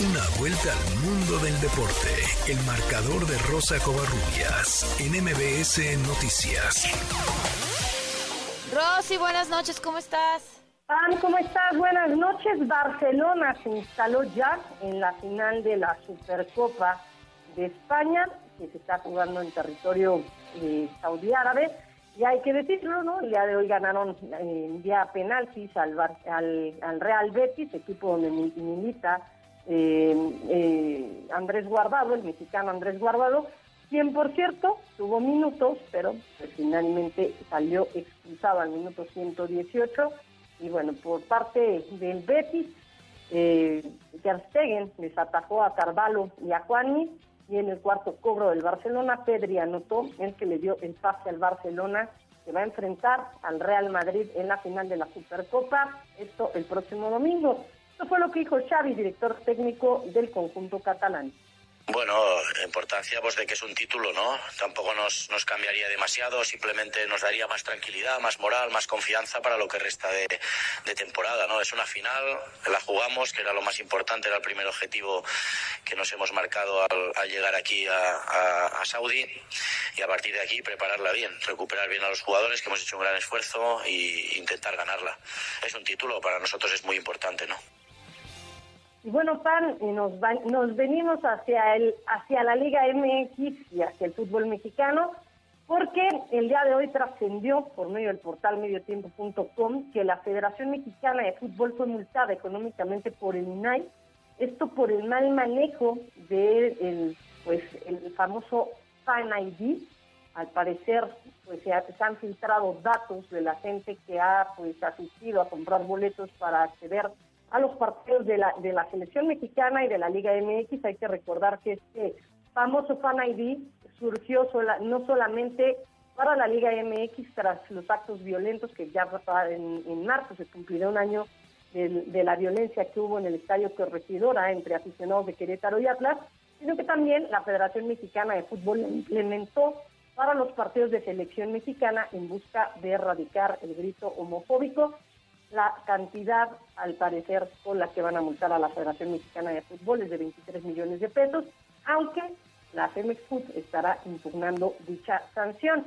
Una vuelta al mundo del deporte. El marcador de Rosa Covarrubias en MBS Noticias. Rosy, buenas noches, ¿cómo estás? Pam, ¿cómo estás? Buenas noches. Barcelona se instaló ya en la final de la Supercopa de España, que se está jugando en territorio eh, saudí árabe. Y hay que decirlo, ¿no? El día de hoy ganaron en eh, vía penaltis al, al, Real Betis, equipo donde milita eh, eh, Andrés Guardado, el mexicano Andrés Guardado, quien por cierto tuvo minutos, pero pues, finalmente salió expulsado al minuto 118. Y bueno, por parte del Betis, eh, Ter Stegen les atajó a Carvalho y a Juani y en el cuarto cobro del Barcelona, Pedri anotó el que le dio el pase al Barcelona que va a enfrentar al Real Madrid en la final de la Supercopa, esto el próximo domingo. Esto fue lo que dijo Xavi, director técnico del conjunto catalán. Bueno, importancia pues de que es un título, ¿no? Tampoco nos, nos cambiaría demasiado, simplemente nos daría más tranquilidad, más moral, más confianza para lo que resta de, temporada, ¿no? Es una final, la jugamos, que era lo más importante, era el primer objetivo que nos hemos marcado al, llegar aquí a, a, Saudi y a partir de aquí prepararla bien, recuperar bien a los jugadores, que hemos hecho un gran esfuerzo e intentar ganarla. Es un título, para nosotros es muy importante, ¿no? Y bueno, Pan, nos, nos venimos hacia, el, hacia la Liga MX y hacia el fútbol mexicano, porque el día de hoy trascendió por medio del portal mediotiempo.com que la Federación Mexicana de Fútbol fue multada económicamente por el INAI, esto por el mal manejo del de pues, el famoso Fan ID. Al parecer, pues se, han filtrado datos de la gente que ha pues asistido a comprar boletos para acceder los partidos de la, de la selección mexicana y de la Liga MX. Hay que recordar que este famoso Fan ID surgió sola, no solamente para la Liga MX tras los actos violentos que ya en, en marzo se cumplirá un año de, la violencia que hubo en el estadio Corregidora entre aficionados de Querétaro y Atlas, sino que también la Federación Mexicana de Fútbol implementó para los partidos de selección mexicana en busca de erradicar el grito homofóbico la cantidad, al parecer, con la que van a multar a la Federación Mexicana de Fútbol es de 23 millones de pesos, aunque la Femex Food estará impugnando dicha sanción.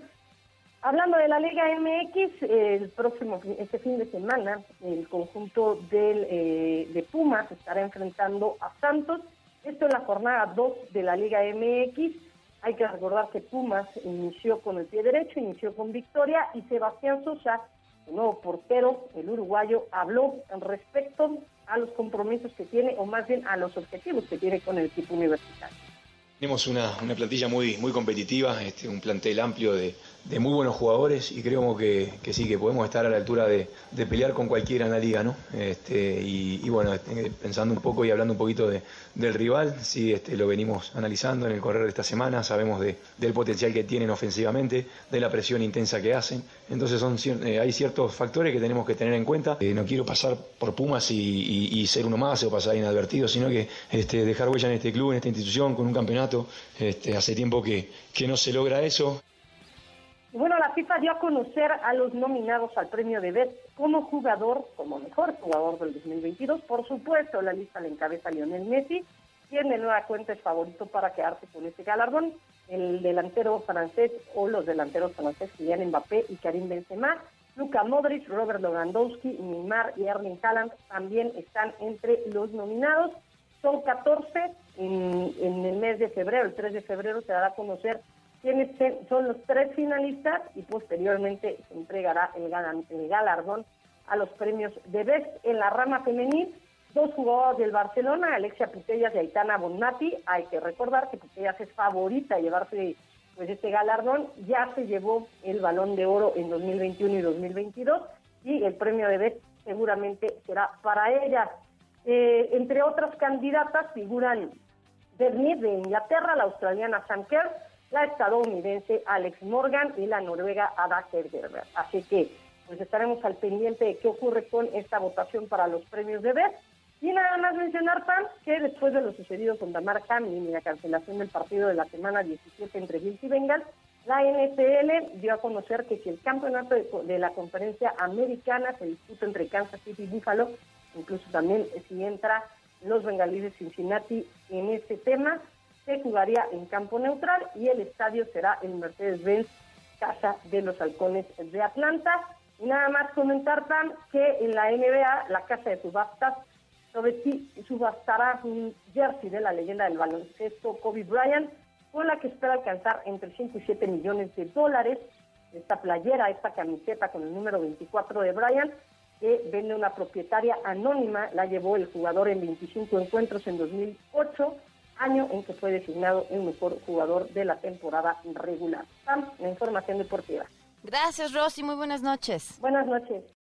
Hablando de la Liga MX, el próximo este fin de semana el conjunto del, eh, de Pumas estará enfrentando a Santos. Esto es la jornada 2 de la Liga MX. Hay que recordar que Pumas inició con el pie derecho, inició con victoria y Sebastián Sosa el nuevo portero, el uruguayo, habló respecto a los compromisos que tiene, o más bien a los objetivos que tiene con el equipo universitario. Tenemos una, una plantilla muy, muy competitiva, este, un plantel amplio de, de muy buenos jugadores y creemos que, que, sí, que podemos estar a la altura de, de, pelear con cualquiera en la liga, ¿no? Este, y, bueno, este, pensando un poco y hablando un poquito de, del rival, sí, este, lo venimos analizando en el correr de esta semana, sabemos de, del potencial que tienen ofensivamente, de la presión intensa que hacen, entonces son, eh, hay ciertos factores que tenemos que tener en cuenta. Eh, no quiero pasar por Pumas y, y, ser uno más o pasar inadvertido, sino que este, dejar huella en este club, en esta institución, con un campeonato, este, hace tiempo que, que no se logra eso. Bueno, la FIFA dio a conocer a los nominados al premio de BET como jugador, como mejor jugador del 2022. Por supuesto, la lista la encabeza Lionel Messi, quien de nueva cuenta es favorito para quedarse con este galardón. El delantero francés o los delanteros franceses Kylian Mbappé y Karim Benzema, Luka Modric, Robert Lewandowski, Neymar y Erling Haaland también están entre los nominados. Son 14 en, en el mes de febrero, el 3 de febrero se dará a conocer quienes son los tres finalistas y posteriormente se entregará el, galardón a los premios de Best en la rama femenil. Dos jugadores del Barcelona, Alexia Putellas y Aitana Bonmati. Hay que recordar que Putellas es favorita a llevarse pues este galardón. Ya se llevó el balón de oro en 2021 y 2022 y el premio de Best seguramente será para ella. Eh, entre otras candidatas figuran Bernier de Inglaterra, la australiana Sam Kerr, la estadounidense Alex Morgan y la noruega Ada Hegerberg. Así que pues estaremos al pendiente de qué ocurre con esta votación para los premios de BES. Y nada más mencionar, Pam, que después de lo sucedido con Damar Hamlin y la cancelación del partido de la semana 17 entre Bills y Bengals, la NFL dio a conocer que si el campeonato de, la conferencia americana se disputa entre Kansas City y Buffalo, incluso también si entra los bengalíes de Cincinnati en este tema. Se jugaría en campo neutral y el estadio será el Mercedes-Benz Casa de los Halcones de Atlanta. Y nada más comentar, tan que en la NBA, la Casa de Subastas sobre ti subastará un jersey de la leyenda del baloncesto Kobe Bryant, con la que espera alcanzar entre 5 y 7 millones de dólares. Esta playera, esta camiseta con el número 24 de Bryant, que vende una propietaria anónima, la llevó el jugador en 25 encuentros en 2008, año en que fue designado el mejor jugador de la temporada regular. Sam, la información deportiva. Gracias, Rosy. Muy buenas noches. Buenas noches.